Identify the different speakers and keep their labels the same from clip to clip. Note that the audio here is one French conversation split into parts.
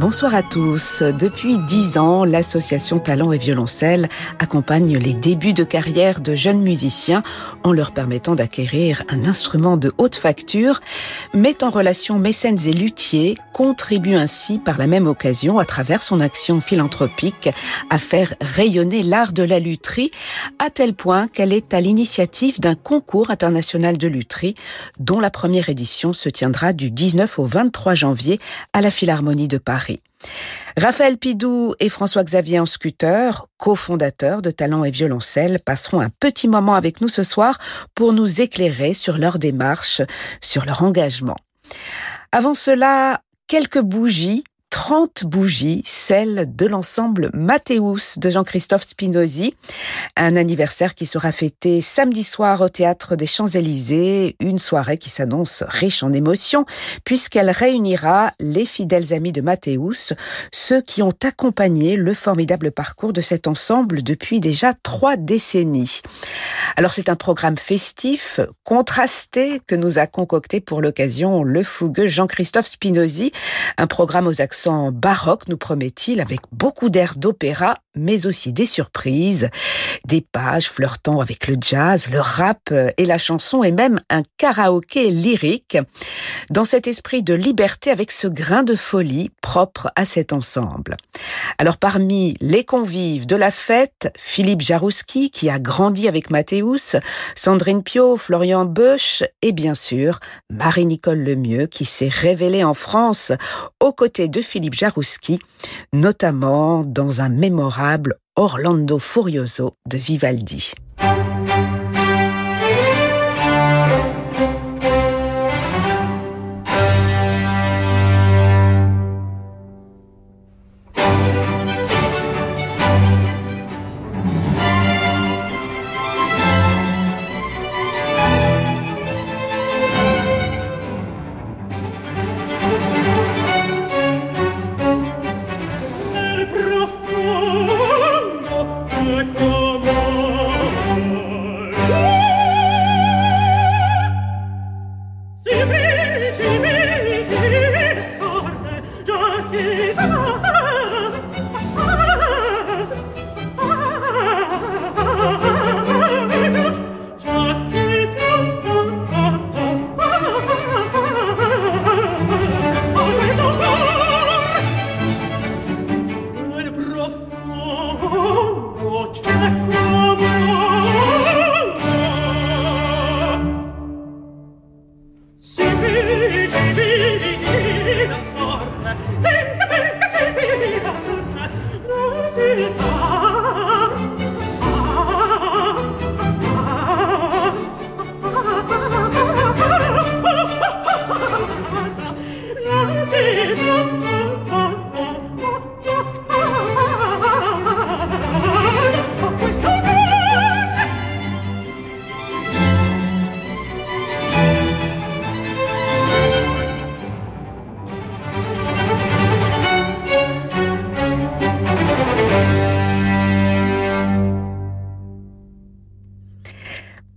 Speaker 1: Bonsoir à tous. Depuis dix ans, l'association Talent et Violoncelle accompagne les débuts de carrière de jeunes musiciens en leur permettant d'acquérir un instrument de haute facture, met en relation mécènes et luthiers, contribue ainsi par la même occasion, à travers son action philanthropique, à faire rayonner l'art de la lutherie, à tel point qu'elle est à l'initiative d'un concours international de lutherie, dont la première édition se tiendra du 19 au 23 janvier à la Philharmonie de Paris. Raphaël Pidou et François-Xavier Anscuter, cofondateurs de Talent et Violoncelle, passeront un petit moment avec nous ce soir pour nous éclairer sur leur démarche, sur leur engagement. Avant cela, quelques bougies 30 bougies, celles de l'ensemble Mathéus de Jean-Christophe Spinozzi. Un anniversaire qui sera fêté samedi soir au théâtre des Champs-Élysées, une soirée qui s'annonce riche en émotions puisqu'elle réunira les fidèles amis de Mathéus, ceux qui ont accompagné le formidable parcours de cet ensemble depuis déjà trois décennies. Alors c'est un programme festif, contrasté que nous a concocté pour l'occasion le fougueux Jean-Christophe Spinozzi, un programme aux accents baroque, nous promet-il, avec beaucoup d'air d'opéra, mais aussi des surprises, des pages flirtant avec le jazz, le rap et la chanson, et même un karaoké lyrique, dans cet esprit de liberté avec ce grain de folie propre à cet ensemble. Alors parmi les convives de la fête, Philippe Jarouski, qui a grandi avec Mathéus, Sandrine Pio, Florian Boesch, et bien sûr Marie-Nicole Lemieux, qui s'est révélée en France aux côtés de Philippe Jarouski, notamment dans un mémorable Orlando Furioso de Vivaldi.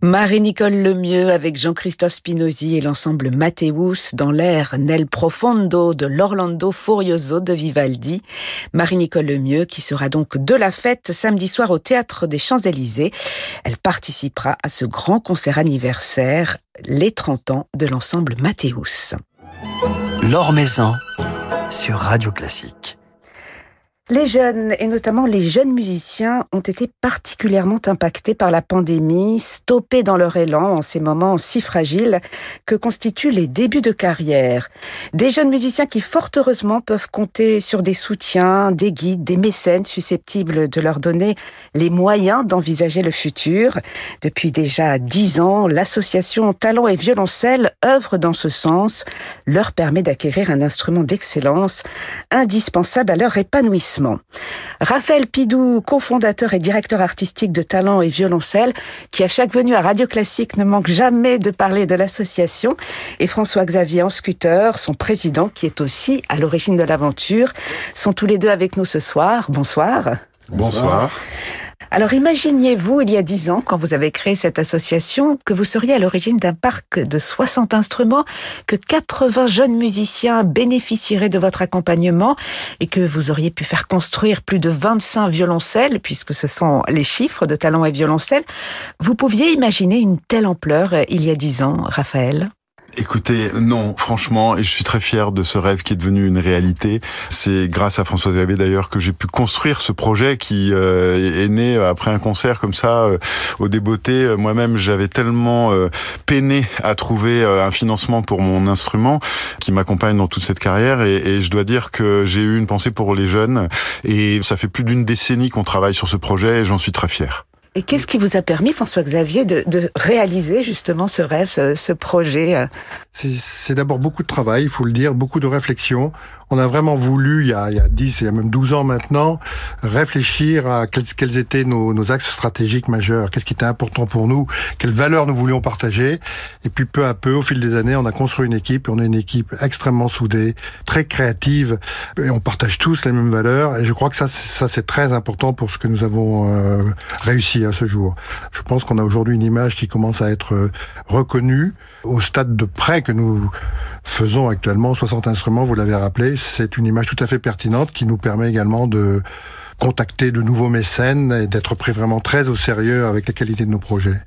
Speaker 1: Marie-Nicole Lemieux avec Jean-Christophe Spinozzi et l'ensemble Mathéus dans l'air Nel Profondo de l'Orlando Furioso de Vivaldi. Marie-Nicole Lemieux qui sera donc de la fête samedi soir au Théâtre des Champs-Élysées. Elle participera à ce grand concert anniversaire, les 30 ans de l'ensemble Mathéus.
Speaker 2: L'Or Maison sur Radio Classique.
Speaker 1: Les jeunes, et notamment les jeunes musiciens, ont été particulièrement impactés par la pandémie, stoppés dans leur élan en ces moments si fragiles que constituent les débuts de carrière. Des jeunes musiciens qui, fort heureusement, peuvent compter sur des soutiens, des guides, des mécènes susceptibles de leur donner les moyens d'envisager le futur. Depuis déjà dix ans, l'association Talent et Violoncelle œuvre dans ce sens, leur permet d'acquérir un instrument d'excellence indispensable à leur épanouissement Raphaël Pidou, cofondateur et directeur artistique de Talent et Violoncelle, qui à chaque venue à Radio Classique ne manque jamais de parler de l'association, et François-Xavier Anscuter, son président, qui est aussi à l'origine de l'aventure, sont tous les deux avec nous ce soir. Bonsoir.
Speaker 3: Bonsoir.
Speaker 1: Alors imaginiez-vous, il y a dix ans, quand vous avez créé cette association, que vous seriez à l'origine d'un parc de 60 instruments, que 80 jeunes musiciens bénéficieraient de votre accompagnement et que vous auriez pu faire construire plus de 25 violoncelles, puisque ce sont les chiffres de talent et violoncelle. Vous pouviez imaginer une telle ampleur euh, il y a dix ans, Raphaël?
Speaker 3: Écoutez, non, franchement, et je suis très fier de ce rêve qui est devenu une réalité. C'est grâce à François Xavier d'ailleurs que j'ai pu construire ce projet qui euh, est né après un concert comme ça euh, au débeauté. Moi-même, j'avais tellement euh, peiné à trouver un financement pour mon instrument qui m'accompagne dans toute cette carrière et, et je dois dire que j'ai eu une pensée pour les jeunes et ça fait plus d'une décennie qu'on travaille sur ce projet et j'en suis très fier.
Speaker 1: Et qu'est-ce qui vous a permis, François-Xavier, de, de, réaliser justement ce rêve, ce, ce projet euh?
Speaker 4: C'est d'abord beaucoup de travail, il faut le dire, beaucoup de réflexion. On a vraiment voulu, il y a, il y a 10, il y a même 12 ans maintenant, réfléchir à quels, quels étaient nos, nos, axes stratégiques majeurs, qu'est-ce qui était important pour nous, quelles valeurs nous voulions partager? Et puis peu à peu, au fil des années, on a construit une équipe, on est une équipe extrêmement soudée, très créative, et on partage tous les mêmes valeurs. Et je crois que ça, ça c'est très important pour ce que nous avons euh, réussi à ce jour. Je pense qu'on a aujourd'hui une image qui commence à être euh, reconnue au stade de prêt que nous faisons actuellement, 60 instruments, vous l'avez rappelé, c'est une image tout à fait pertinente qui nous permet également de contacter de nouveaux mécènes et d'être pris vraiment très au sérieux avec la qualité de nos projets.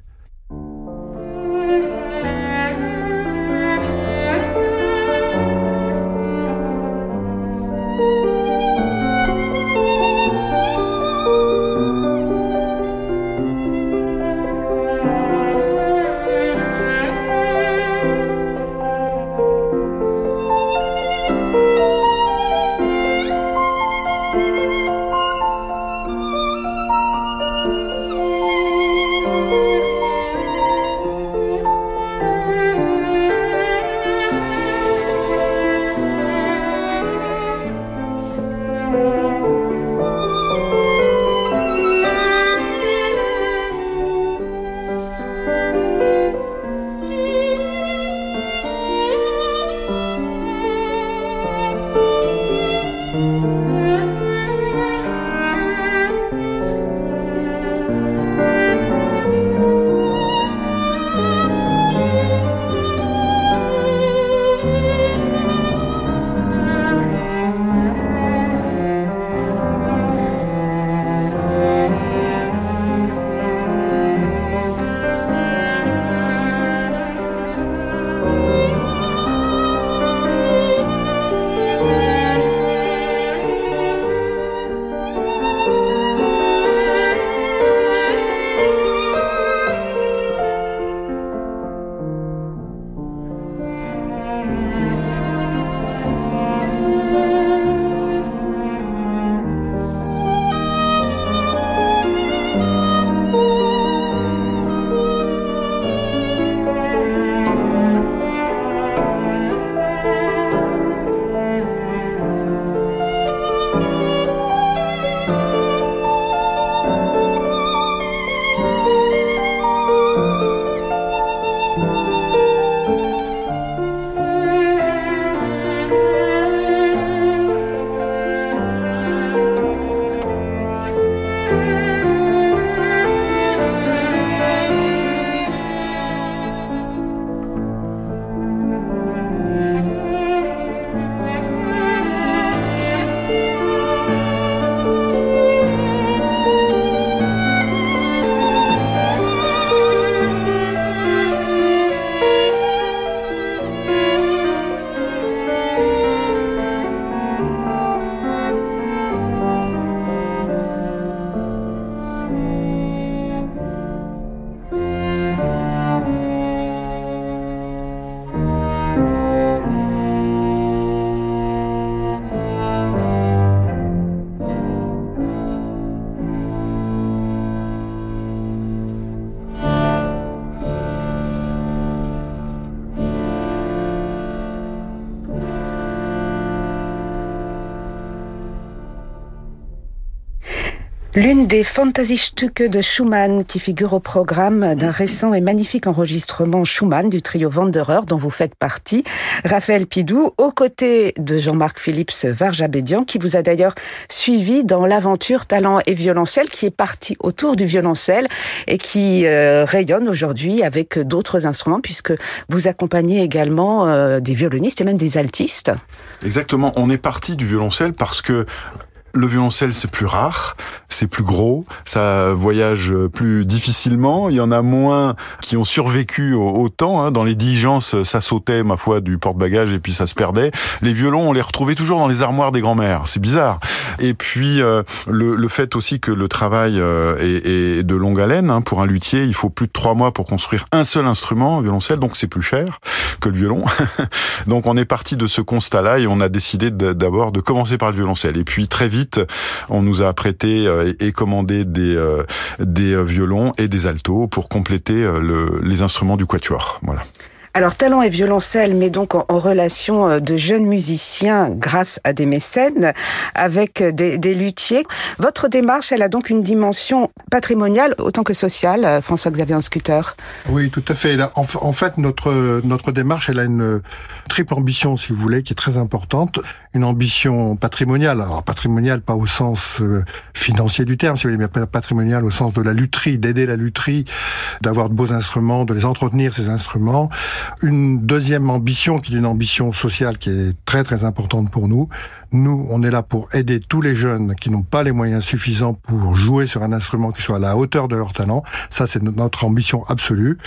Speaker 1: L'une des Fantasiestücke de Schumann qui figure au programme d'un récent et magnifique enregistrement Schumann du trio Wanderer dont vous faites partie, Raphaël Pidou, aux côtés de Jean-Marc Philips Varjabédian qui vous a d'ailleurs suivi dans l'aventure Talent et Violoncelle qui est partie autour du violoncelle et qui euh, rayonne aujourd'hui avec d'autres instruments puisque vous accompagnez également euh, des violonistes et même des altistes.
Speaker 3: Exactement, on est parti du violoncelle parce que le violoncelle, c'est plus rare, c'est plus gros, ça voyage plus difficilement. Il y en a moins qui ont survécu au, temps. Hein. Dans les diligences, ça sautait, ma foi, du porte-bagages et puis ça se perdait. Les violons, on les retrouvait toujours dans les armoires des grands-mères. C'est bizarre. Et puis, euh, le, fait aussi que le travail euh, est, de longue haleine. Hein. Pour un luthier, il faut plus de trois mois pour construire un seul instrument, violoncelle, donc c'est plus cher que le violon. donc on est parti de ce constat-là et on a décidé d'abord de commencer par le violoncelle. Et puis très vite, on nous a prêté euh, et commandé des, euh, des euh, violons et des altos pour compléter les instruments du quatuor. Voilà.
Speaker 1: Alors, talent et violoncelle, mais donc en, relation euh, de jeunes musiciens grâce à des mécènes avec des, des, luthiers. Votre démarche, elle a donc une dimension patrimoniale autant que sociale, euh, François-Xavier Scooter
Speaker 4: Oui, tout à fait. En, fait, notre, notre démarche, elle a une triple ambition, si vous voulez, qui est très importante. Une ambition patrimoniale. Alors, patrimoniale, pas au sens euh, financier du terme, si vous voulez, mais patrimoniale au sens de la lutherie, d'aider la lutherie, d'avoir de beaux instruments, de les entretenir, ces instruments une deuxième ambition qui est une ambition sociale qui est très très importante pour nous. Nous, on est là pour aider tous les jeunes qui n'ont pas les moyens suffisants pour jouer sur un instrument qui soit à la hauteur de leur talent. Ça, c'est notre ambition absolue.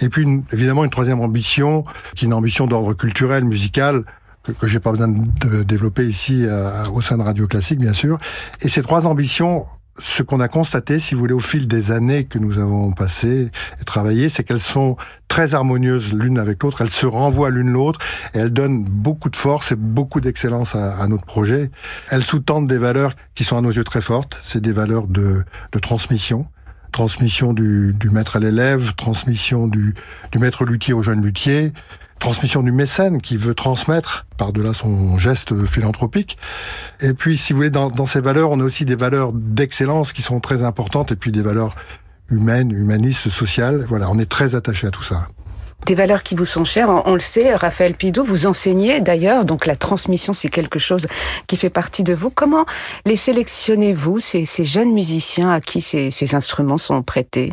Speaker 4: Et puis, évidemment, une troisième ambition qui est une ambition d'ordre culturel, musical, que, que j'ai pas besoin de développer ici euh, au sein de Radio Classique, bien sûr. Et ces trois ambitions ce qu'on a constaté, si vous voulez, au fil des années que nous avons passées et travaillé, c'est qu'elles sont très harmonieuses l'une avec l'autre, elles se renvoient l'une l'autre et elles donnent beaucoup de force et beaucoup d'excellence à, notre projet. Elles sous-tendent des valeurs qui sont à nos yeux très fortes, c'est des valeurs de, transmission, transmission du, du maître à l'élève, transmission du, du maître luthier au jeune luthier, transmission du mécène qui veut transmettre par-delà son geste philanthropique. Et puis, si vous voulez, dans, dans ces valeurs, on a aussi des valeurs d'excellence qui sont très importantes et puis des valeurs humaines, humanistes, sociales. Voilà, on est très attaché à tout ça
Speaker 1: des valeurs qui vous sont chères. On, le sait, Raphaël Pidot, vous enseignez d'ailleurs, donc la transmission, c'est quelque chose qui fait partie de vous. Comment les sélectionnez-vous, ces, jeunes musiciens à qui ces, instruments sont prêtés?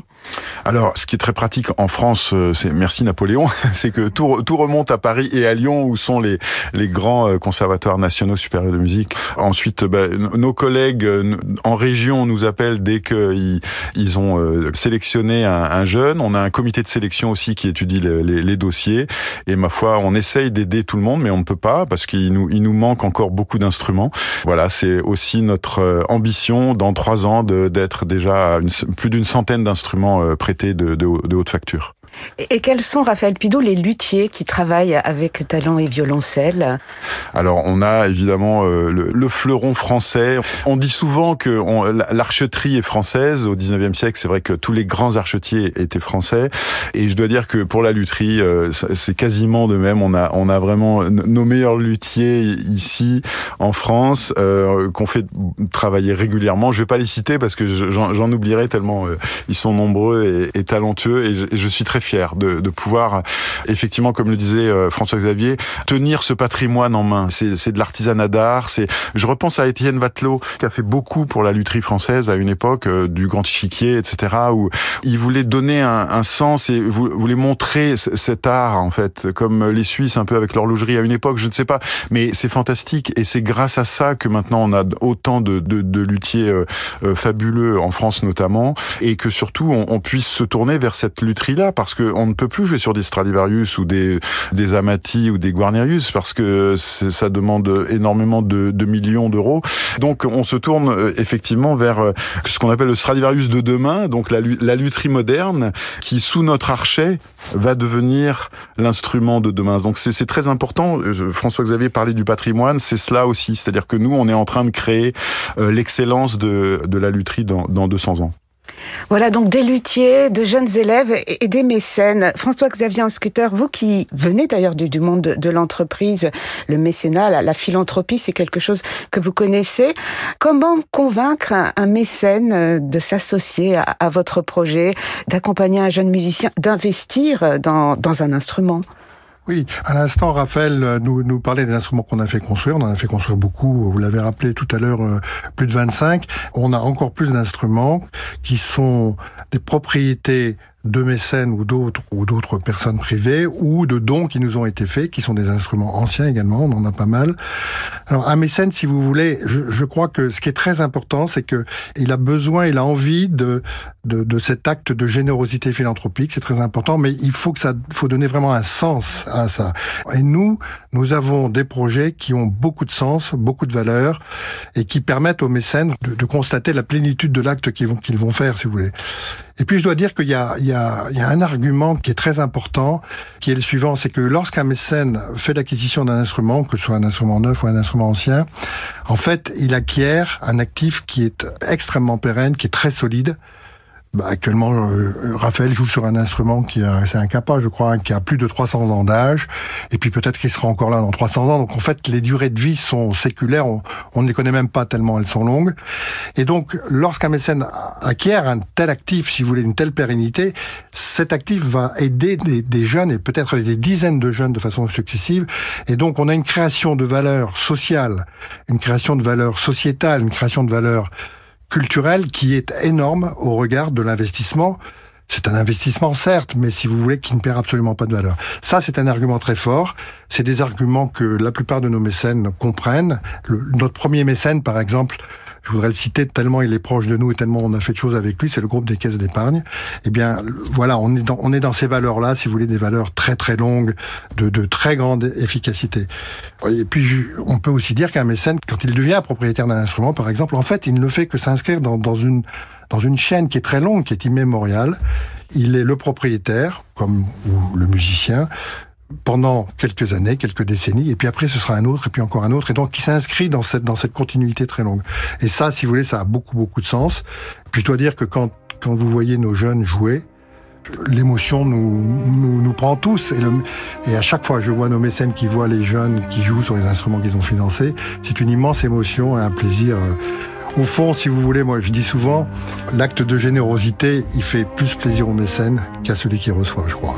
Speaker 3: Alors, ce qui est très pratique en France, euh, c'est merci Napoléon, c'est que tout, tout, remonte à Paris et à Lyon où sont les, les grands euh, conservatoires nationaux supérieurs de musique. Ensuite, bah, nos collègues euh, en région nous appellent dès qu'ils ils ont sélectionné un, jeune. On a un comité de sélection aussi qui étudie les, les, les dossiers. Et ma foi, on essaye d'aider tout le monde, mais on ne peut pas parce qu'il nous, il nous manque encore beaucoup d'instruments. Voilà, c'est aussi notre ambition dans trois ans d'être déjà une, plus d'une centaine d'instruments euh, prêtés de, de haute facture.
Speaker 1: Et quels sont, Raphaël Pidot, les luthiers qui travaillent avec talent et violoncelle?
Speaker 3: Alors, on a évidemment euh, le, fleuron français. On dit souvent que l'archeterie est française. Au 19e siècle, c'est vrai que tous les grands archetiers étaient français. Et je dois dire que pour la lutherie, euh, c'est quasiment de même. On a, on a vraiment nos meilleurs luthiers ici, en France, euh, qu'on fait travailler régulièrement. Je vais pas les citer parce que j'en oublierai tellement ils sont nombreux et, talentueux. Et je, et je suis très de, de pouvoir, effectivement, comme le disait euh, François-Xavier, tenir ce patrimoine en main. C'est de l'artisanat d'art. C'est, je repense à Étienne Vatelot qui a fait beaucoup pour la lutherie française à une époque euh, du Grand Chiquier, etc., où il voulait donner un, un sens et voulait montrer cet art en fait, comme les Suisses un peu avec l'horlogerie à une époque. Je ne sais pas, mais c'est fantastique et c'est grâce à ça que maintenant on a autant de, de, de luthiers euh, fabuleux en France notamment et que surtout on, on puisse se tourner vers cette lutherie là parce qu'on ne peut plus jouer sur des Stradivarius ou des, des Amati ou des Guarnerius parce que ça demande énormément de, de millions d'euros. Donc on se tourne euh, effectivement vers euh, ce qu'on appelle le Stradivarius de demain, donc la, la lutherie moderne qui sous notre archet va devenir l'instrument de demain. Donc c'est très important. François-Xavier parlait du patrimoine, c'est cela aussi. C'est-à-dire que nous, on est en train de créer euh, l'excellence de, de la lutherie dans, dans 200 ans.
Speaker 1: Voilà donc des luthiers, de jeunes élèves et des mécènes. François-Xavier Anscuter, vous qui venez d'ailleurs du, monde de, l'entreprise, le mécénat, la, philanthropie, c'est quelque chose que vous connaissez. Comment convaincre un, mécène de s'associer à, votre projet, d'accompagner un jeune musicien, d'investir dans un instrument?
Speaker 4: Oui, à l'instant, Raphaël euh, nous, nous parlait des instruments qu'on a fait construire. On en a fait construire beaucoup. Vous l'avez rappelé tout à l'heure, euh, plus de 25. On a encore plus d'instruments qui sont des propriétés de mécènes ou d'autres ou d'autres personnes privées ou de dons qui nous ont été faits, qui sont des instruments anciens également, on en a pas mal. Alors un mécène, si vous voulez, je, je crois que ce qui est très important, c'est que il a besoin, il a envie de, de, de cet acte de générosité philanthropique, c'est très important, mais il faut que ça, faut donner vraiment un sens à ça. Et nous, nous avons des projets qui ont beaucoup de sens, beaucoup de valeur, et qui permettent aux mécènes de, de constater la plénitude de l'acte qu'ils vont, qu'ils vont faire, si vous voulez. Et puis je dois dire qu'il y a, il y, a, il y a un argument qui est très important, qui est le suivant, c'est que lorsqu'un mécène fait l'acquisition d'un instrument, que ce soit un instrument neuf ou un instrument ancien, en fait, il acquiert un actif qui est extrêmement pérenne, qui est très solide, bah, actuellement, euh, Raphaël joue sur un instrument qui a, c'est un capa, je crois, qui a plus de 300 ans d'âge, et puis peut-être qu'il sera encore là dans 300 ans. Donc en fait, les durées de vie sont séculaires, on, ne les connaît même pas tellement elles sont longues. Et donc, lorsqu'un mécène acquiert un tel actif, si vous voulez, une telle pérennité, cet actif va aider des, des jeunes, et peut-être des dizaines de jeunes de façon successive. Et donc, on a une création de valeur sociale, une création de valeur sociétale, une création de valeur culturel qui est énorme au regard de l'investissement. C'est un investissement certes, mais si vous voulez, qui ne perd absolument pas de valeur. Ça, c'est un argument très fort. C'est des arguments que la plupart de nos mécènes comprennent. notre premier mécène, par exemple, je voudrais le citer tellement il est proche de nous et tellement on a fait de choses avec lui, c'est le groupe des caisses d'épargne. Eh bien, voilà, on est dans, on est dans ces valeurs-là, si vous voulez, des valeurs très très longues, de, de très grande efficacité. Et puis, on peut aussi dire qu'un mécène, quand il devient propriétaire d'un instrument, par exemple, en fait, il ne fait que s'inscrire dans, dans une dans une chaîne qui est très longue, qui est immémoriale. Il est le propriétaire, comme le musicien, pendant quelques années, quelques décennies, et puis après ce sera un autre, et puis encore un autre, et donc qui s'inscrit dans cette dans cette continuité très longue. Et ça, si vous voulez, ça a beaucoup beaucoup de sens. Puis je dois dire que quand quand vous voyez nos jeunes jouer, l'émotion nous, nous, nous prend tous. Et, à chaque fois, je vois nos mécènes qui voient les jeunes qui jouent sur les instruments qu'ils ont financés. C'est une immense émotion et un plaisir. Au fond, si vous voulez, moi je dis souvent, l'acte de générosité, il fait plus plaisir aux mécènes qu'à celui qui reçoit, je crois.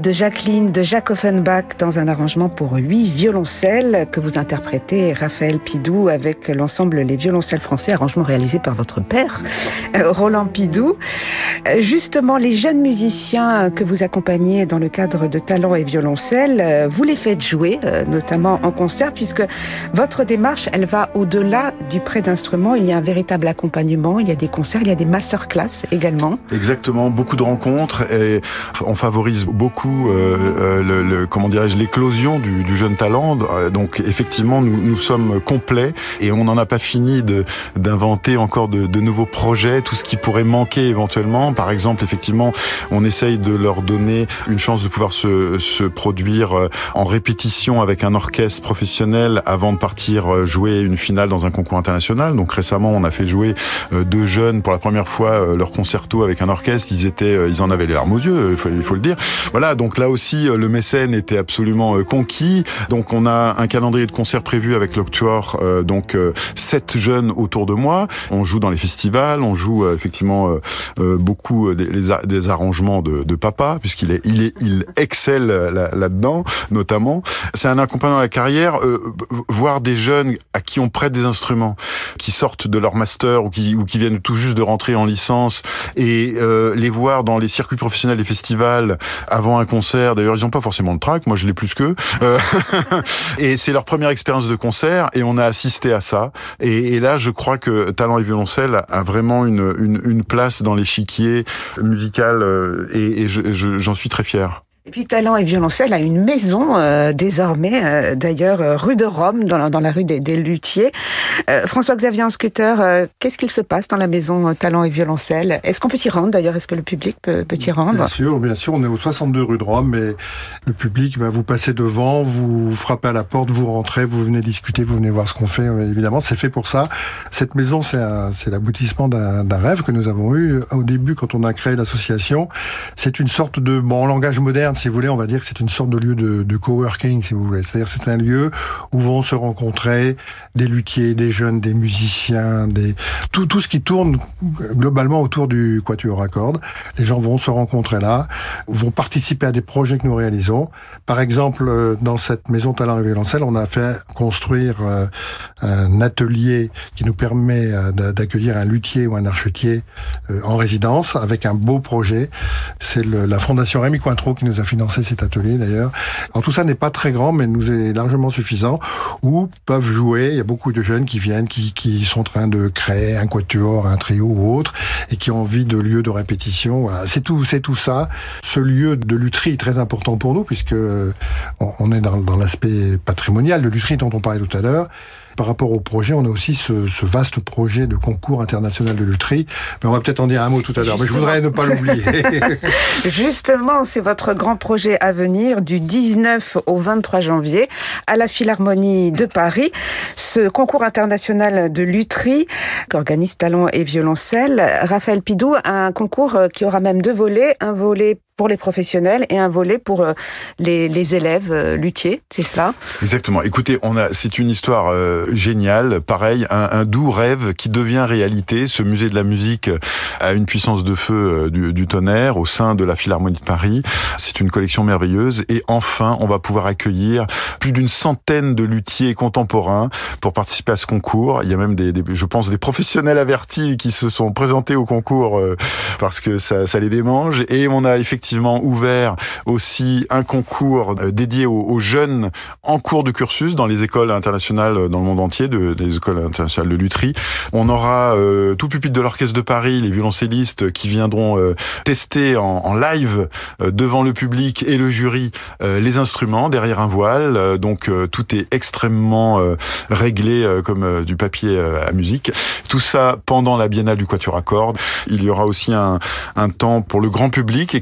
Speaker 1: De Jacqueline de Jacques Offenbach dans un arrangement pour huit violoncelles que vous interprétez Raphaël Pidou avec l'ensemble Les Violoncelles Français, arrangement réalisé par votre père, euh, Roland Pidou. Euh, justement, les jeunes musiciens que vous accompagnez dans le cadre de Talents et Violoncelles, euh, vous les faites jouer, notamment en concert, puisque votre démarche, elle va au-delà du prêt d'instruments. Il y a un véritable accompagnement, il y a des concerts, il y a des masterclass également.
Speaker 3: Exactement, beaucoup de rencontres et on favorise beaucoup, euh, euh, le, le, comment dirais-je, l'éclosion du, du, jeune talent. Euh, donc effectivement, nous, nous sommes complets et on n'en a pas fini d'inventer encore de, de, nouveaux projets, tout ce qui pourrait manquer éventuellement. Par exemple, effectivement, on essaye de leur donner une chance de pouvoir se, se produire euh, en répétition avec un orchestre professionnel avant de partir jouer une finale dans un concours international. Donc récemment, on a fait jouer deux jeunes pour la première fois leur concerto avec un orchestre. Ils étaient, ils en avaient les larmes aux yeux, il faut, il faut le dire. Voilà, donc là aussi, euh, le mécène était absolument euh, conquis. Donc on a un calendrier de concerts prévu avec l'Octuor, euh, donc sept jeunes autour de moi. On joue dans les festivals, on joue effectivement beaucoup des, des arrangements de, de papa, puisqu'il est, il est, il excelle là-dedans, notamment. C'est un accompagnement à la carrière, voir des jeunes à qui on prête des instruments, qui sortent de leur master ou qui, ou qui viennent tout juste de rentrer en licence, et les voir dans les circuits professionnels des festivals avant concert. D'ailleurs, ils n'ont pas forcément le track. Moi, je l'ai plus qu'eux. Euh, et c'est leur première expérience de concert et on a assisté à ça. Et, là, je crois que Talent et Violoncelle a vraiment une, une, une place dans l'échiquier musical euh, et, et j'en je, suis très fier.
Speaker 1: Et puis Talent et Violoncelle a une maison euh, désormais, euh, d'ailleurs euh, rue de Rome, dans la, rue des, des Luthiers. François-Xavier euh, qu'est-ce qu'il se passe dans la maison Talent et Violoncelle? Est-ce qu'on peut s'y rendre d'ailleurs? Est-ce que le public peut, peut y rendre?
Speaker 4: Bien sûr, bien sûr. On est au 62 rue de Rome, mais le public, bah, vous passez devant, vous frappez à la porte, vous rentrez, vous venez discuter, vous venez voir ce qu'on fait. Évidemment, c'est fait pour ça. Cette maison, c'est l'aboutissement d'un rêve que nous avons eu au début quand on a créé l'association. C'est une sorte de, bon, langage moderne, si vous voulez, on va dire que c'est une sorte de lieu de, coworking, si vous voulez. C'est-à-dire c'est un lieu où vont se rencontrer des luthiers, des jeunes, des musiciens, des tout, tout ce qui tourne globalement autour du quatuor à cordes. Les gens vont se rencontrer là, vont participer à des projets que nous réalisons. Par exemple, euh, dans cette maison talent et violoncelle, on a fait construire euh, un atelier qui nous permet euh, d'accueillir un luthier ou un archetier en résidence avec un beau projet. C'est la fondation Rémi Cointreau qui nous a financer cet atelier d'ailleurs. Alors tout ça n'est pas très grand, mais nous est largement suffisant, où peuvent jouer, il y a beaucoup de jeunes qui viennent, qui, qui sont en train de créer un quatuor, un trio ou autre, et qui ont envie de lieux de répétition. Voilà. C'est tout, c'est tout ça. Ce lieu de lutherie est très important pour nous, puisque on est dans, dans l'aspect patrimonial de lutherie dont on parlait tout à l'heure. Par rapport au projet, on a aussi ce, ce vaste projet de concours international de lutherie. Mais on va peut-être en dire un mot tout à l'heure, mais je voudrais ne pas l'oublier.
Speaker 1: Justement, c'est votre grand projet à venir du 19 au 23 janvier à la Philharmonie de Paris. Ce concours international de lutherie qu'organise Talent et Violoncelle. Raphaël Pidou, un concours qui aura même deux volets, un volet pour les professionnels et un volet pour euh, les, élèves euh, luthiers, c'est cela
Speaker 3: Exactement. Écoutez, on a, c'est une histoire euh, géniale, pareil, un, doux rêve qui devient réalité. Ce musée de la musique a une puissance de feu du, tonnerre au sein de la Philharmonie de Paris. C'est une collection merveilleuse et enfin, on va pouvoir accueillir plus d'une centaine de luthiers contemporains pour participer à ce concours. Il y a même des, je pense, des professionnels avertis qui se sont présentés au concours parce que ça les démange et on a effectivement effectivement ouvert aussi un concours euh, dédié aux, jeunes en cours de cursus dans les écoles internationales euh, dans le monde entier, de, des écoles internationales de lutherie. On aura euh, tout pupitre de l'orchestre de Paris, les violoncellistes qui viendront euh, tester en, en live euh, devant le public et le jury euh, les instruments derrière un voile. donc tout est extrêmement réglé comme du papier à musique. Tout ça pendant la biennale du Quatuor à cordes. Il y aura aussi un, un temps pour le grand public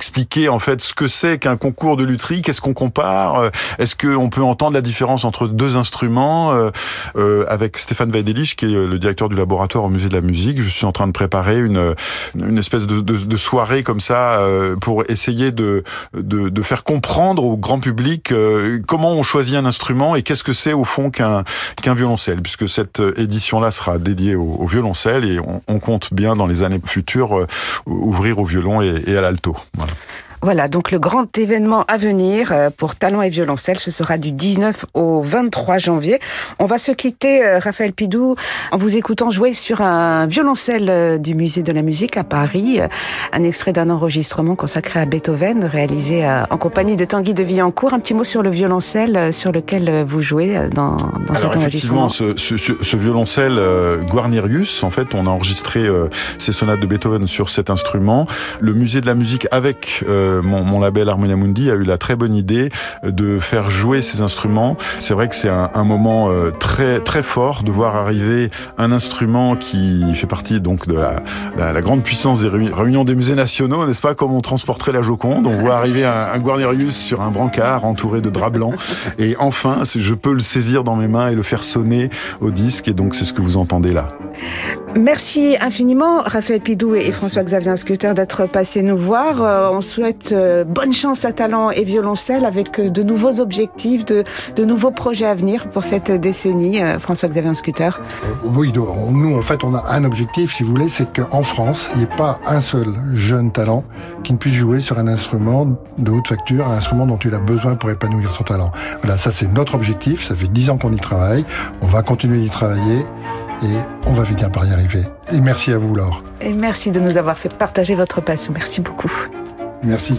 Speaker 3: en fait ce que c'est qu'un concours de lutherie, qu'est-ce qu'on compare, euh, est-ce qu'on peut entendre la différence entre deux instruments euh, euh, avec Stéphane Weidelich qui est le directeur du laboratoire au musée de la musique. Je suis en train de préparer une, une espèce de, de, de soirée comme ça euh, pour essayer de, de, de, faire comprendre au grand public euh, comment on choisit un instrument et qu'est-ce que c'est au fond qu'un qu'un violoncelle, puisque cette édition-là sera dédiée au, au violoncelle et on, on, compte bien dans les années futures ouvrir au violon et, et à l'alto. Voilà.
Speaker 1: Voilà, donc le grand événement à venir euh, pour talent et violoncelle, ce sera du 19 au 23 janvier. On va se quitter, euh, Raphaël Pidou, en vous écoutant jouer sur un violoncelle euh, du Musée de la musique à Paris, un extrait d'un enregistrement consacré à Beethoven, réalisé en compagnie de Tanguy de Villancourt. Un petit mot sur le violoncelle sur lequel vous jouez dans, dans
Speaker 3: Alors,
Speaker 1: cet enregistrement.
Speaker 3: Effectivement, ce, ce, ce violoncelle Guarnerius, en fait, on a enregistré ces sonates de Beethoven sur cet instrument. Le Musée de la musique avec euh, mon, label Harmonia Mundi a eu la très bonne idée de faire jouer ces instruments. C'est vrai que c'est un, moment euh, très très fort de voir arriver un instrument qui fait partie donc de la grande puissance des réunions des musées nationaux, n'est-ce pas Comme on transporterait la Joconde, on voit arriver un, un Guarnerius sur un brancard entouré de draps blancs, et enfin, je peux le saisir dans mes mains et le faire sonner au disque, et donc c'est ce que vous entendez là.
Speaker 1: Merci infiniment, Raphaël Pidou et François-Xavier Scuter, d'être passés nous voir. Euh, on souhaite euh, bonne chance à Talent et Violoncelle avec euh, de nouveaux objectifs, de, de nouveaux projets à venir pour cette décennie. François-Xavier Scuter.
Speaker 4: Oui, nous, en fait, on a un objectif, si vous voulez, c'est qu'en France, il n'y ait pas un seul jeune talent qui ne puisse jouer sur un instrument de haute facture, un instrument dont il a besoin pour épanouir son talent. Voilà, ça c'est notre objectif. Ça fait dix ans qu'on y travaille. On va continuer d'y travailler et on va finir par y arriver. Et merci à vous, Laure.
Speaker 1: Et merci de nous avoir fait partager votre passion. Merci beaucoup.
Speaker 4: Merci.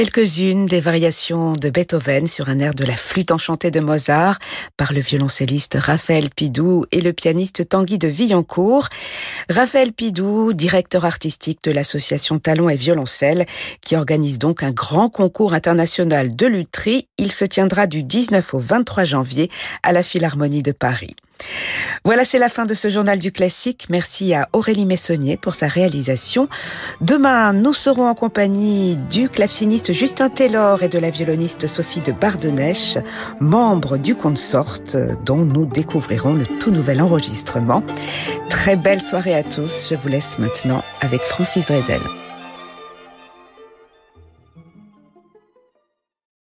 Speaker 1: Quelques-unes des variations de Beethoven sur un air de la flûte enchantée de Mozart par le violoncelliste Raphaël Pidou et le pianiste Tanguy de Villancourt. Raphaël Pidou, directeur artistique de l'association Talon et Violoncelle, qui organise donc un grand concours international de lutherie. Il se tiendra du 19 au 23 janvier à la Philharmonie de Paris. Voilà, c'est la fin de ce journal du classique. Merci à Aurélie Messonnier pour sa réalisation. Demain, nous serons en compagnie du claveciniste Justin Taylor et de la violoniste Sophie de Bardenèche, membres du consort dont nous découvrirons le tout nouvel enregistrement. Très belle soirée à tous. Je vous laisse maintenant avec Francis Rezel.